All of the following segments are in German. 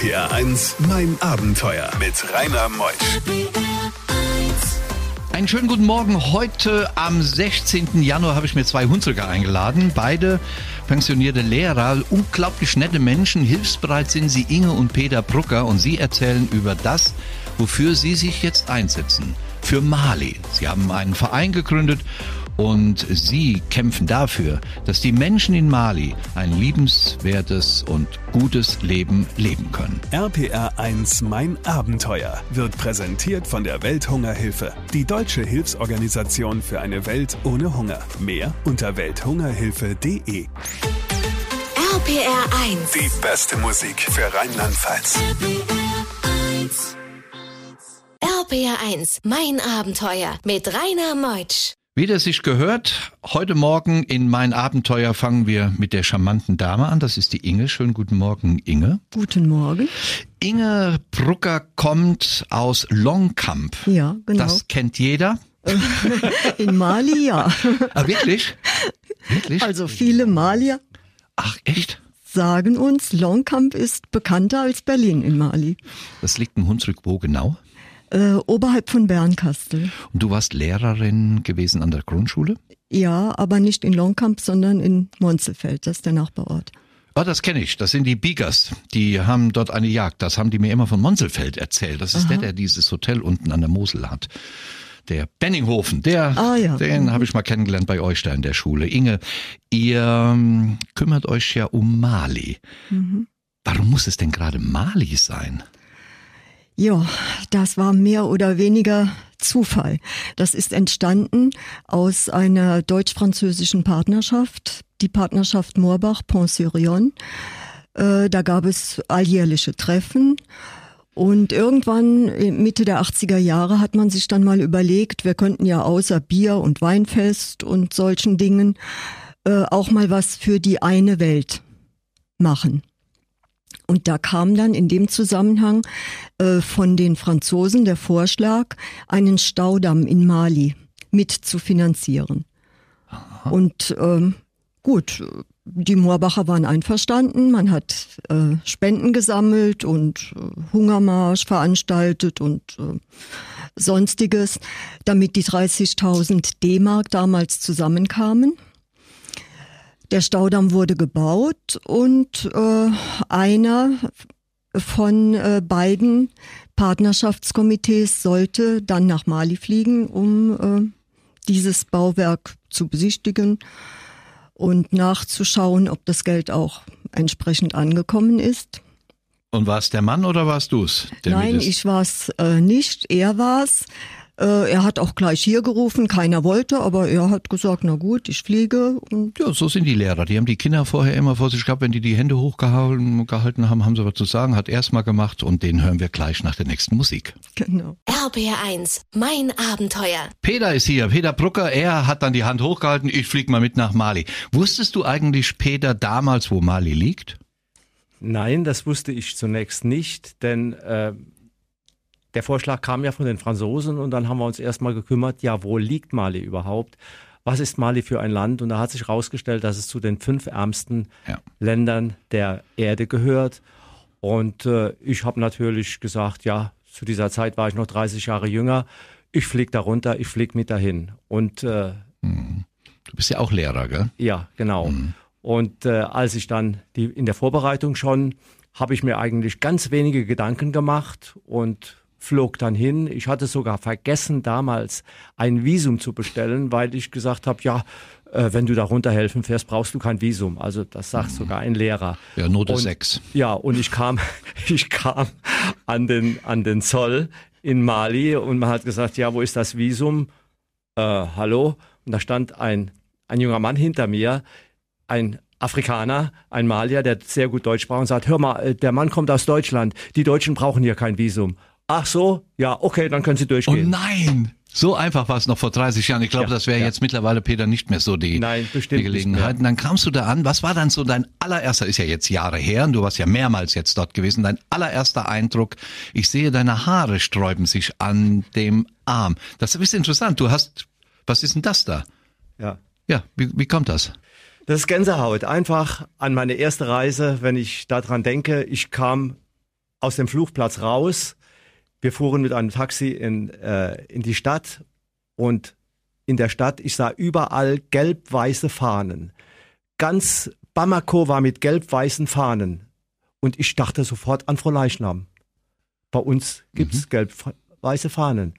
RPR 1, mein Abenteuer mit Rainer Meusch. Einen schönen guten Morgen. Heute am 16. Januar habe ich mir zwei Hunsrücker eingeladen. Beide pensionierte Lehrer, unglaublich nette Menschen. Hilfsbereit sind sie Inge und Peter Brucker und sie erzählen über das, wofür sie sich jetzt einsetzen. Für Mali. Sie haben einen Verein gegründet und sie kämpfen dafür, dass die Menschen in Mali ein liebenswertes und gutes Leben leben können. RPR 1, mein Abenteuer wird präsentiert von der Welthungerhilfe, die deutsche Hilfsorganisation für eine Welt ohne Hunger. Mehr unter welthungerhilfe.de. RPR 1. Die beste Musik für Rheinland-Pfalz. RPR 1, mein Abenteuer mit Rainer Meutsch. Wie das sich gehört, heute Morgen in mein Abenteuer fangen wir mit der charmanten Dame an. Das ist die Inge. Schönen guten Morgen, Inge. Guten Morgen. Inge Brucker kommt aus Longcamp. Ja, genau. Das kennt jeder. In Mali, ja. Ah, wirklich? Wirklich? Also viele Malier Ach, echt? sagen uns, Longcamp ist bekannter als Berlin in Mali. Das liegt in Hunsrück wo genau? Äh, oberhalb von Bernkastel. Und du warst Lehrerin gewesen an der Grundschule? Ja, aber nicht in Longcamp, sondern in Monzelfeld, das ist der Nachbarort. Oh, das kenne ich. Das sind die Biegers. Die haben dort eine Jagd. Das haben die mir immer von Monselfeld erzählt. Das ist der, der dieses Hotel unten an der Mosel hat. Der Benninghofen, der, Ah, ja. den habe ich mal kennengelernt bei euch da in der Schule. Inge, ihr ähm, kümmert euch ja um Mali. Mhm. Warum muss es denn gerade Mali sein? Ja, das war mehr oder weniger Zufall. Das ist entstanden aus einer deutsch-französischen Partnerschaft, die Partnerschaft Moorbach-Pont-Surion. Äh, da gab es alljährliche Treffen. Und irgendwann äh, Mitte der 80er Jahre hat man sich dann mal überlegt, wir könnten ja außer Bier und Weinfest und solchen Dingen äh, auch mal was für die eine Welt machen. Und da kam dann in dem Zusammenhang äh, von den Franzosen der Vorschlag, einen Staudamm in Mali mit zu finanzieren. Und ähm, gut, die Moorbacher waren einverstanden. Man hat äh, Spenden gesammelt und äh, Hungermarsch veranstaltet und äh, sonstiges, damit die 30.000 D-Mark damals zusammenkamen. Der Staudamm wurde gebaut und äh, einer von äh, beiden Partnerschaftskomitees sollte dann nach Mali fliegen, um äh, dieses Bauwerk zu besichtigen und nachzuschauen, ob das Geld auch entsprechend angekommen ist. Und war es der Mann oder warst du's? der Nein, ich war es äh, nicht, er war's. Äh, er hat auch gleich hier gerufen, keiner wollte, aber er hat gesagt, na gut, ich fliege und Ja, so sind die Lehrer. Die haben die Kinder vorher immer vor sich gehabt. Wenn die die Hände hochgehalten gehalten haben, haben sie was zu sagen. Hat erst mal gemacht und den hören wir gleich nach der nächsten Musik. genau. RPR 1, mein Abenteuer. Peter ist hier. Peter Brucker, er hat dann die Hand hochgehalten. Ich flieg mal mit nach Mali. Wusstest du eigentlich, Peter, damals, wo Mali liegt? Nein, das wusste ich zunächst nicht, denn äh, der Vorschlag kam ja von den Franzosen und dann haben wir uns erstmal gekümmert, ja, wo liegt Mali überhaupt? Was ist Mali für ein Land? Und da hat sich herausgestellt, dass es zu den fünf ärmsten Ja. Ländern der Erde gehört. Und äh, ich habe natürlich gesagt, ja, zu dieser Zeit war ich noch 30 Jahre jünger. Ich flieg da runter, ich flieg mit dahin. Und äh, Du bist ja auch Lehrer, gell? ja, genau. Und äh, als ich dann die in der Vorbereitung schon, habe ich mir eigentlich ganz wenige Gedanken gemacht und flog dann hin. Ich hatte sogar vergessen, damals ein Visum zu bestellen, weil ich gesagt habe, ja, äh, wenn du da runterhelfen fährst, brauchst du kein Visum. Also das sagt sogar ein Lehrer. Ja, Note Und- 6. Ja, und ich kam, ich kam an den, an den Zoll in Mali und man hat gesagt, ja, wo ist das Visum? Äh, hallo? Und da stand ein, ein junger Mann hinter mir, ein Afrikaner, ein Malier, der sehr gut Deutsch sprach und sagt, hör mal, äh, der Mann kommt aus Deutschland, die Deutschen brauchen hier kein Visum. Ach so, ja, okay, dann können Sie Oh durchgehen. nein! So einfach war es noch vor 30 Jahren. Ich glaube, Ja, das wäre ja. jetzt mittlerweile, Peter, nicht mehr so die, Nein, bestimmt die nicht Gelegenheit. Und dann kamst du da an. Was war dann so dein allererster, ist ja jetzt Jahre her und du warst ja mehrmals jetzt dort gewesen, dein allererster Eindruck? Ich sehe, deine Haare sträuben sich an dem Arm. Das ist interessant. Du hast, was ist denn das da? Ja. Ja, wie, wie kommt das? Das ist Gänsehaut. Einfach an meine erste Reise, wenn ich daran denke, ich kam aus dem Flugplatz raus. Wir fuhren mit einem Taxi in, äh, in die Stadt und in der Stadt, ich sah überall gelb-weiße Fahnen. Ganz Bamako war mit gelb-weißen Fahnen. Und ich dachte sofort an Frau Leichnam. Bei uns gibt's mhm. gelb-weiße Fahnen.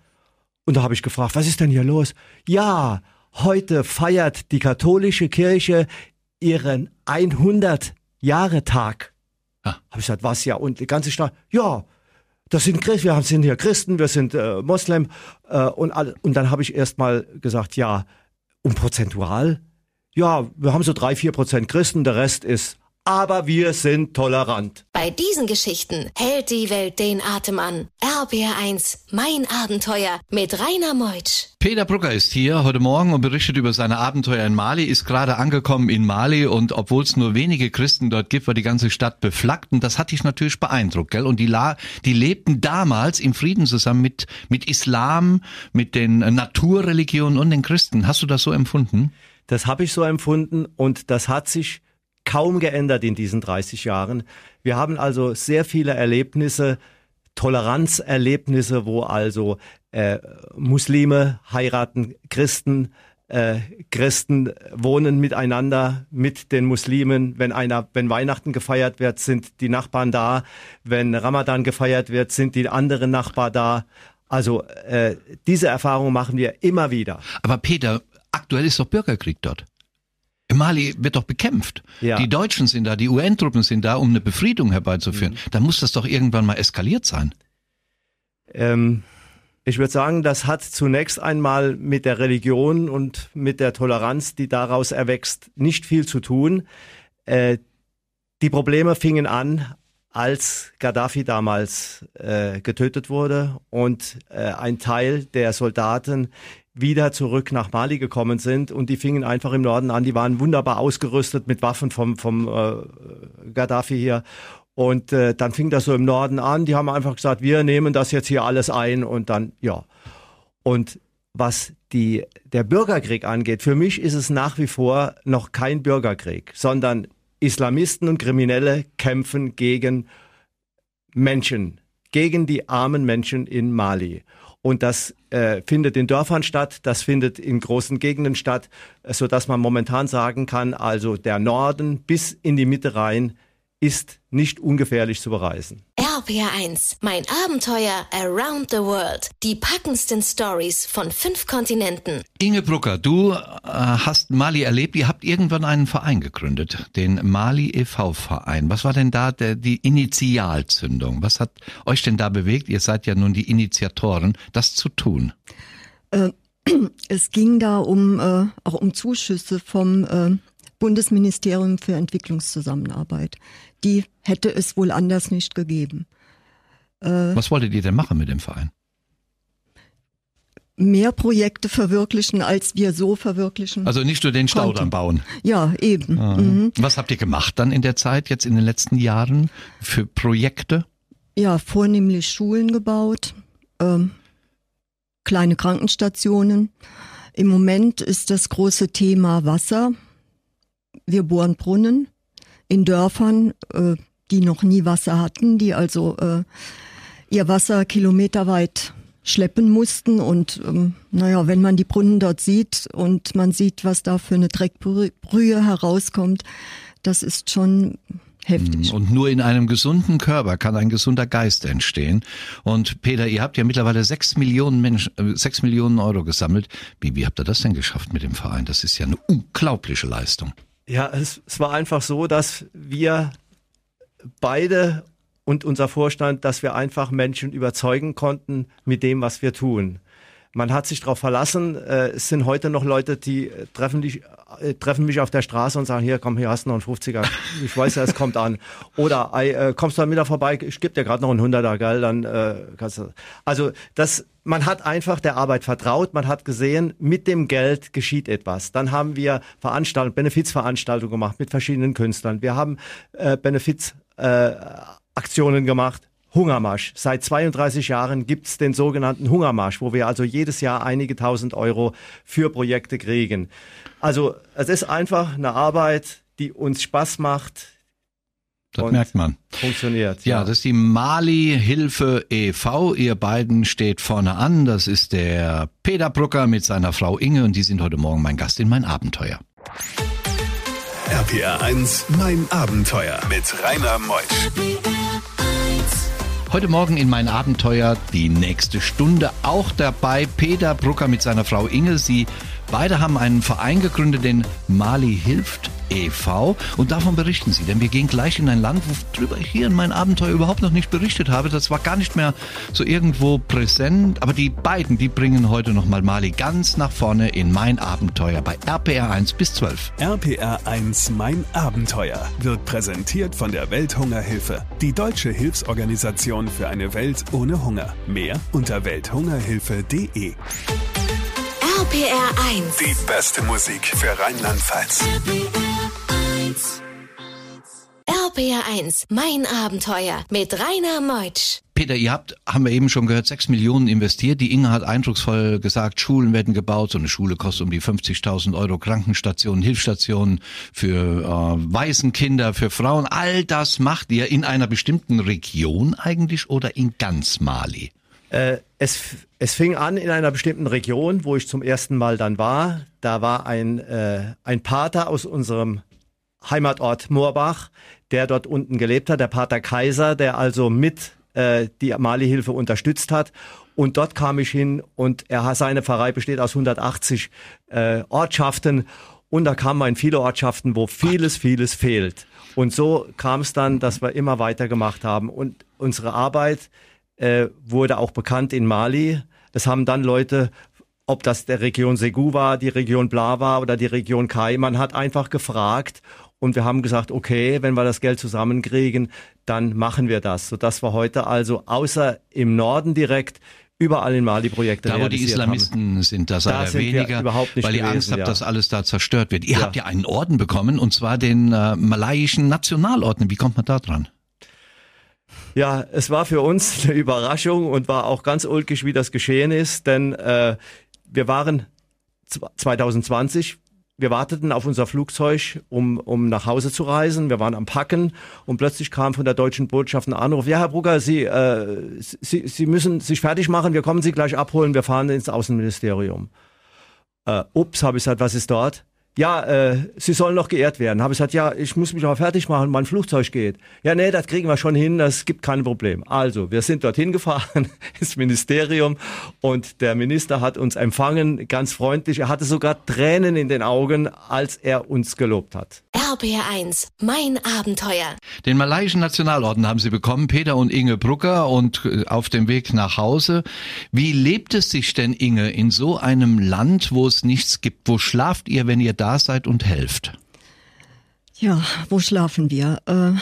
Und da habe ich gefragt, was ist denn hier los? Ja, heute feiert die katholische Kirche ihren 100 Jahre Tag. Ah. Habe ich gesagt, was ja? Und die ganze Stadt, ja, das sind Christen, wir sind hier Christen, wir sind äh, Moslem. Äh, und, all, und dann habe ich erst mal gesagt, ja, und prozentual? Ja, wir haben so drei, vier Prozent Christen, der Rest ist aber wir sind tolerant. Bei diesen Geschichten hält die Welt den Atem an. RBR1, mein Abenteuer mit Rainer Meutsch. Peter Brucker ist hier heute Morgen und berichtet über seine Abenteuer in Mali, ist gerade angekommen in Mali und obwohl es nur wenige Christen dort gibt, war die ganze Stadt beflaggt und das hat dich natürlich beeindruckt, gell? Und die, La die lebten damals im Frieden zusammen mit, mit Islam, mit den Naturreligionen und den Christen. Hast du das so empfunden? Das habe ich so empfunden und das hat sich kaum geändert in diesen 30 Jahren. Wir haben also sehr viele Erlebnisse, Toleranzerlebnisse, wo also äh, Muslime heiraten Christen, äh, Christen wohnen miteinander mit den Muslimen. Wenn einer, wenn Weihnachten gefeiert wird, sind die Nachbarn da. Wenn Ramadan gefeiert wird, sind die anderen Nachbarn da. Also äh, diese Erfahrung machen wir immer wieder. Aber Peter, aktuell ist doch Bürgerkrieg dort. Mali wird doch bekämpft. Ja. Die Deutschen sind da, die UN-Truppen sind da, um eine Befriedung herbeizuführen. Mhm. Da muss das doch irgendwann mal eskaliert sein. Ähm, ich würde sagen, das hat zunächst einmal mit der Religion und mit der Toleranz, die daraus erwächst, nicht viel zu tun. Äh, die Probleme fingen an, als Gaddafi damals äh, getötet wurde und äh, ein Teil der Soldaten wieder zurück nach Mali gekommen sind und die fingen einfach im Norden an. Die waren wunderbar ausgerüstet mit Waffen vom, vom äh, Gaddafi hier. Und äh, dann fing das so im Norden an. Die haben einfach gesagt, wir nehmen das jetzt hier alles ein und dann, ja. Und was die, der Bürgerkrieg angeht, für mich ist es nach wie vor noch kein Bürgerkrieg, sondern Islamisten und Kriminelle kämpfen gegen Menschen, gegen die armen Menschen in Mali. Und das äh, findet in Dörfern statt, das findet in großen Gegenden statt, so dass man momentan sagen kann, also der Norden bis in die Mitte rein ist nicht ungefährlich zu bereisen. RPR1, mein Abenteuer around the world. Die packendsten Stories von fünf Kontinenten. Inge Brucker, du äh, hast Mali erlebt. Ihr habt irgendwann einen Verein gegründet, den Mali e.V. Verein. Was war denn da der, die Initialzündung? Was hat euch denn da bewegt? Ihr seid ja nun die Initiatoren, das zu tun. Äh, es ging da um äh, auch um Zuschüsse vom äh, Bundesministerium für Entwicklungszusammenarbeit. Die hätte es wohl anders nicht gegeben. Äh, Was wolltet ihr denn machen mit dem Verein? Mehr Projekte verwirklichen, als wir so verwirklichen. Also nicht nur den Staudamm bauen. Ja, eben. Ah. Mhm. Was habt ihr gemacht dann in der Zeit, jetzt in den letzten Jahren für Projekte? Ja, vornehmlich Schulen gebaut, ähm, kleine Krankenstationen. Im Moment ist das große Thema Wasser. Wir bohren Brunnen in Dörfern, äh, die noch nie Wasser hatten, die also äh, ihr Wasser kilometerweit schleppen mussten. Und ähm, naja, wenn man die Brunnen dort sieht und man sieht, was da für eine Dreckbrühe herauskommt, das ist schon heftig. Und nur in einem gesunden Körper kann ein gesunder Geist entstehen. Und Peter, ihr habt ja mittlerweile sechs Millionen Menschen, äh, sechs Millionen Euro gesammelt. Wie, wie habt ihr das denn geschafft mit dem Verein? Das ist ja eine unglaubliche Leistung. Ja, es, es war einfach so, dass wir beide und unser Vorstand, dass wir einfach Menschen überzeugen konnten mit dem, was wir tun. Man hat sich darauf verlassen. Äh, es sind heute noch Leute, die äh, treffen, dich, äh, treffen mich auf der Straße und sagen, hier, komm, hier hast du noch einen 50er. Ich weiß ja, es kommt an. Oder äh, kommst du dann wieder vorbei, ich gebe dir gerade noch einen 100er, geil, dann äh, kannst du. Also das, man hat einfach der Arbeit vertraut, man hat gesehen, mit dem Geld geschieht etwas. Dann haben wir Veranstaltungen, Benefizveranstaltungen gemacht mit verschiedenen Künstlern. Wir haben äh, Benefizaktionen äh, gemacht Hungermarsch. Seit 32 Jahren gibt's den sogenannten Hungermarsch, wo wir also jedes Jahr einige tausend Euro für Projekte kriegen. Also es ist einfach eine Arbeit, die uns Spaß macht, Das merkt man. Funktioniert. Ja, das ist die Mali Hilfe e.V. Ihr beiden steht vorne an. Das ist der Peter Brucker mit seiner Frau Inge und die sind heute Morgen mein Gast in mein Abenteuer. RPR 1, mein Abenteuer mit Rainer Meusch. Heute Morgen in mein Abenteuer die nächste Stunde auch dabei Peter Brucker mit seiner Frau Inge. Sie beide haben einen Verein gegründet, den Mali hilft e.V. Und davon berichten sie, denn wir gehen gleich in ein Land, worüber ich hier in meinem Abenteuer überhaupt noch nicht berichtet habe. Das war gar nicht mehr so irgendwo präsent. Aber die beiden, die bringen heute nochmal Mali ganz nach vorne in mein Abenteuer bei RPR 1 bis 12. RPR 1 Mein Abenteuer wird präsentiert von der Welthungerhilfe, die deutsche Hilfsorganisation für eine Welt ohne Hunger. Mehr unter welthungerhilfe.de. RPR 1. Die beste Musik für Rheinland-Pfalz. RPR 1, mein Abenteuer mit Rainer Meutsch. Peter, ihr habt, haben wir eben schon gehört, sechs Millionen investiert. Die Inge hat eindrucksvoll gesagt, Schulen werden gebaut. So eine Schule kostet um die 50.000 Euro. Krankenstationen, Hilfsstationen für äh, weißen Kinder, für Frauen. All das macht ihr in einer bestimmten Region eigentlich oder in ganz Mali? Äh, es, es fing an in einer bestimmten Region, wo ich zum ersten Mal dann war. Da war ein, äh, ein Pater aus unserem Heimatort Moorbach, der dort unten gelebt hat, der Pater Kaiser, der also mit äh, die Mali-Hilfe unterstützt hat. Und dort kam ich hin und er seine Pfarrei besteht aus 180 äh, Ortschaften und da kamen in viele Ortschaften, wo vieles, vieles fehlt. Und so kam es dann, dass wir immer weiter gemacht haben und unsere Arbeit äh, wurde auch bekannt in Mali. Das haben dann Leute ob das der Region Segu war, die Region Bla war oder die Region Kai. Man hat einfach gefragt und wir haben gesagt, okay, wenn wir das Geld zusammenkriegen, dann machen wir das, sodass wir heute also außer im Norden direkt überall in Mali Projekte Da, wo die Islamisten haben. sind, da sei Da er sind wir weniger, überhaupt nicht weil ihr gewesen, Angst habt, ja. dass alles da zerstört wird. Ihr Ja. habt ja einen Orden bekommen, und zwar den äh, malaiischen Nationalorden. Wie kommt man da dran? Ja, es war für uns eine Überraschung und war auch ganz ulkig, wie das geschehen ist, denn äh, wir waren zw- 2020, wir warteten auf unser Flugzeug, um, um nach Hause zu reisen. Wir waren am Packen und plötzlich kam von der deutschen Botschaft ein Anruf. Ja, Herr Brugger, Sie, äh, Sie, Sie müssen sich fertig machen. Wir kommen Sie gleich abholen. Wir fahren ins Außenministerium. Äh, ups, habe ich gesagt, was ist dort? Ja, äh, Sie sollen noch geehrt werden. Habe ich gesagt, ja, ich muss mich aber fertig machen, mein Flugzeug geht. Ja, nee, das kriegen wir schon hin, das gibt kein Problem. Also, wir sind dorthin gefahren, ins Ministerium und der Minister hat uns empfangen, ganz freundlich. Er hatte sogar Tränen in den Augen, als er uns gelobt hat. RPR 1, mein Abenteuer. Den malaiischen Nationalorden haben sie bekommen, Peter und Inge Brucker, und äh, auf dem Weg nach Hause. Wie lebt es sich denn, Inge, in so einem Land, wo es nichts gibt? Wo schlaft ihr, wenn ihr da seid und helft? Ja, wo schlafen wir? Äh,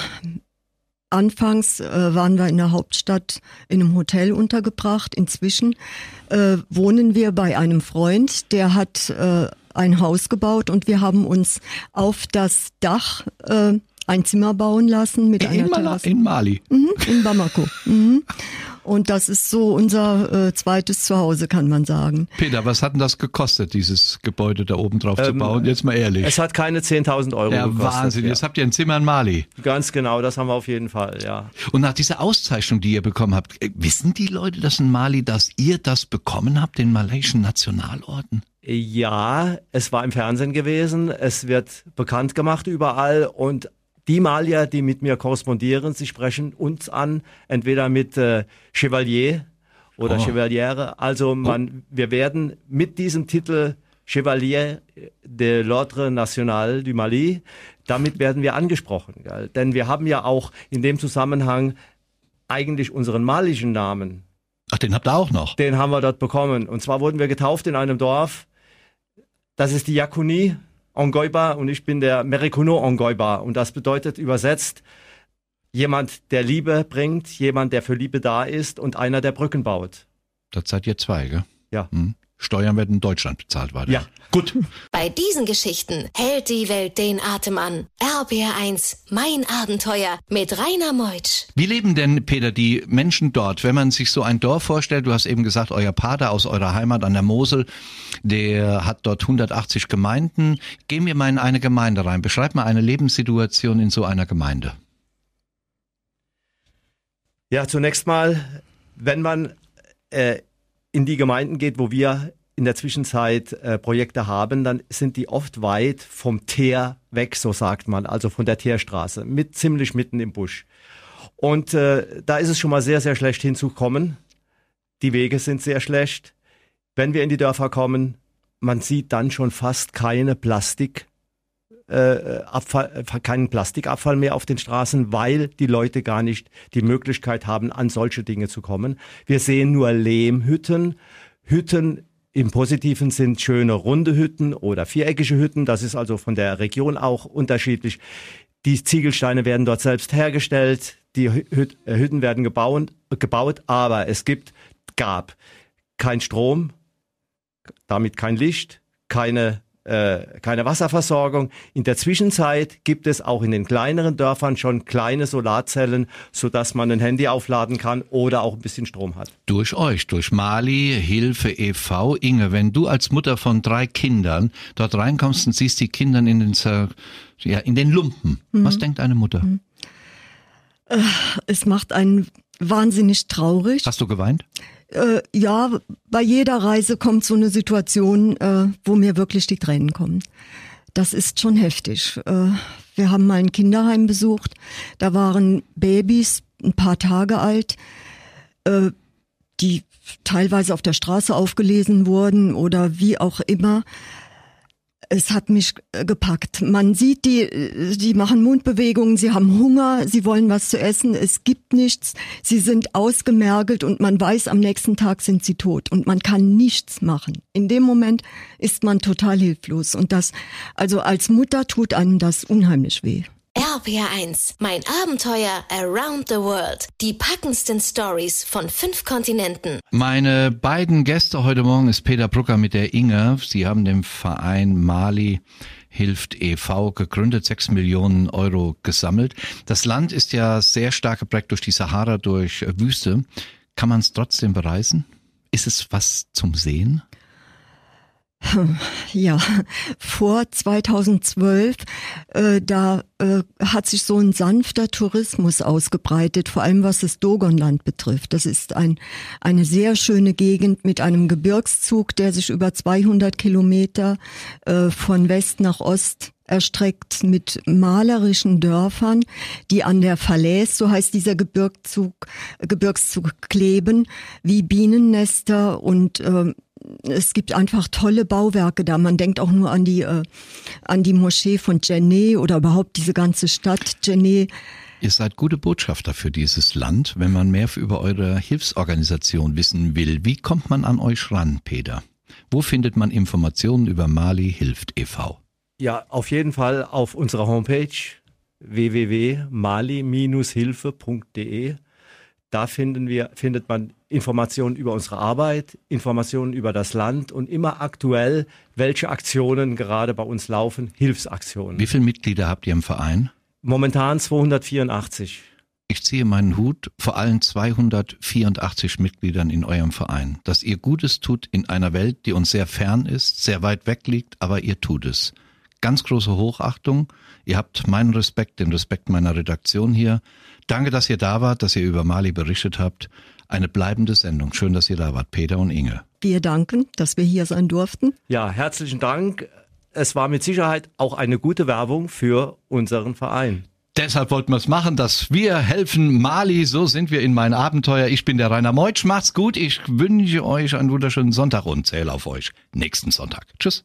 anfangs äh, waren wir in der Hauptstadt in einem Hotel untergebracht. Inzwischen äh, wohnen wir bei einem Freund, der hat äh, ein Haus gebaut und wir haben uns auf das Dach äh, ein Zimmer bauen lassen mit einer In, Mala Terrasse. in Mali. Mhm, in Bamako. Mhm. Und das ist so unser äh, zweites Zuhause, kann man sagen. Peter, was hat denn das gekostet, dieses Gebäude da oben drauf zu Ähm, bauen? Jetzt mal ehrlich. Es hat keine 10.000 Euro ja, gekostet. Wahnsinn. Ja. Jetzt habt ihr ein Zimmer in Mali. Ganz genau, das haben wir auf jeden Fall, ja. Und nach dieser Auszeichnung, die ihr bekommen habt, äh, wissen die Leute das in Mali, dass ihr das bekommen habt, den malaiischen Nationalorden? Ja, es war im Fernsehen gewesen, es wird bekannt gemacht überall und die Malier, die mit mir korrespondieren, sie sprechen uns an, entweder mit äh, Chevalier oder Oh. Chevaliere. Also man, wir werden mit diesem Titel Chevalier de l'Ordre National du Mali, damit werden wir angesprochen. Gell? Denn wir haben ja auch in dem Zusammenhang eigentlich unseren malischen Namen Ach, den habt ihr auch noch. den haben wir dort bekommen. Und zwar wurden wir getauft in einem Dorf. Das ist die Yakuni Ongoiba und ich bin der Merikuno Ongoiba. Und das bedeutet übersetzt jemand, der Liebe bringt, jemand, der für Liebe da ist und einer, der Brücken baut. Das seid ihr zwei, gell? Ja. Hm. Steuern werden in Deutschland bezahlt weiter. Ja. Gut. Bei diesen Geschichten hält die Welt den Atem an. RPR 1, mein Abenteuer mit Rainer Meutsch. Wie leben denn, Peter, die Menschen dort? Wenn man sich so ein Dorf vorstellt, du hast eben gesagt, euer Pater aus eurer Heimat an der Mosel, der hat dort 180 Gemeinden. Gehen wir mal in eine Gemeinde rein. Beschreib mal eine Lebenssituation in so einer Gemeinde. Ja, zunächst mal, wenn man äh, in die Gemeinden geht, wo wir in der Zwischenzeit äh, Projekte haben, dann sind die oft weit vom Teer weg, so sagt man, also von der Teerstraße, mit ziemlich mitten im Busch. Und äh, da ist es schon mal sehr, sehr schlecht hinzukommen. Die Wege sind sehr schlecht. Wenn wir in die Dörfer kommen, man sieht dann schon fast keine Plastik, äh, Abfall, äh, keinen Plastikabfall mehr auf den Straßen, weil die Leute gar nicht die Möglichkeit haben, an solche Dinge zu kommen. Wir sehen nur Lehmhütten, Hütten im Positiven sind schöne runde Hütten oder viereckige Hütten. Das ist also von der Region auch unterschiedlich. Die Ziegelsteine werden dort selbst hergestellt. Die äh, Hütten werden gebaut, gebaut aber es gibt, gab kein Strom, damit kein Licht, keine äh, keine Wasserversorgung. In der Zwischenzeit gibt es auch in den kleineren Dörfern schon kleine Solarzellen, sodass man ein Handy aufladen kann oder auch ein bisschen Strom hat. Durch euch, durch Mali, Hilfe e.V. Inge, wenn du als Mutter von drei Kindern dort reinkommst und siehst die Kinder in den, ja, in den Lumpen, mhm. was denkt eine Mutter? Mhm. Es macht einen wahnsinnig traurig. Hast du geweint? Äh, ja, bei jeder Reise kommt so eine Situation, äh, wo mir wirklich die Tränen kommen. Das ist schon heftig. Äh, wir haben mal ein Kinderheim besucht. Da waren Babys ein paar Tage alt, äh, die teilweise auf der Straße aufgelesen wurden oder wie auch immer es hat mich äh, gepackt. Man sieht die, äh, die machen Mundbewegungen, sie haben Hunger, sie wollen was zu essen, es gibt nichts, sie sind ausgemergelt und man weiß, am nächsten Tag sind sie tot und man kann nichts machen. In dem Moment ist man total hilflos und das, also als Mutter tut einem das unheimlich weh. RPR1, mein Abenteuer Around the World. Die packendsten Stories von fünf Kontinenten. Meine beiden Gäste heute Morgen ist Peter Brucker mit der Inge. Sie haben den Verein Mali hilft e.V. gegründet, sechs Millionen Euro gesammelt. Das Land ist ja sehr stark geprägt durch die Sahara, durch Wüste. Kann man es trotzdem bereisen? Ist es was zum Sehen? Ja, vor 2012, äh, da äh, hat sich so ein sanfter Tourismus ausgebreitet, vor allem was das Dogonland betrifft. Das ist ein, eine sehr schöne Gegend mit einem Gebirgszug, der sich über 200 Kilometer äh, von West nach Ost erstreckt mit malerischen Dörfern, die an der Falaise, so heißt dieser Gebirgszug, Gebirgszug kleben, wie Bienennester und äh, es gibt einfach tolle Bauwerke da. Man denkt auch nur an die, äh, an die Moschee von Djenné oder überhaupt diese ganze Stadt Djenné. Ihr seid gute Botschafter für dieses Land, wenn man mehr über eure Hilfsorganisation wissen will. Wie kommt man an euch ran, Peter? Wo findet man Informationen über Mali hilft e.V.? Ja, auf jeden Fall auf unserer Homepage www.mali-hilfe.de. Da finden wir, findet man Informationen über unsere Arbeit, Informationen über das Land und immer aktuell, welche Aktionen gerade bei uns laufen, Hilfsaktionen. Wie viele Mitglieder habt ihr im Verein? Momentan 284. Ich ziehe meinen Hut vor allen 284 Mitgliedern in eurem Verein, dass ihr Gutes tut in einer Welt, die uns sehr fern ist, sehr weit weg liegt, aber ihr tut es. Ganz große Hochachtung. Ihr habt meinen Respekt, den Respekt meiner Redaktion hier. Danke, dass ihr da wart, dass ihr über Mali berichtet habt. Eine bleibende Sendung. Schön, dass ihr da wart, Peter und Inge. Wir danken, dass wir hier sein durften. Ja, herzlichen Dank. Es war mit Sicherheit auch eine gute Werbung für unseren Verein. Deshalb wollten wir es machen, dass wir helfen Mali. So sind wir in mein Abenteuer. Ich bin der Rainer Meutsch. Macht's gut. Ich wünsche euch einen wunderschönen Sonntag und zähle auf euch nächsten Sonntag. Tschüss.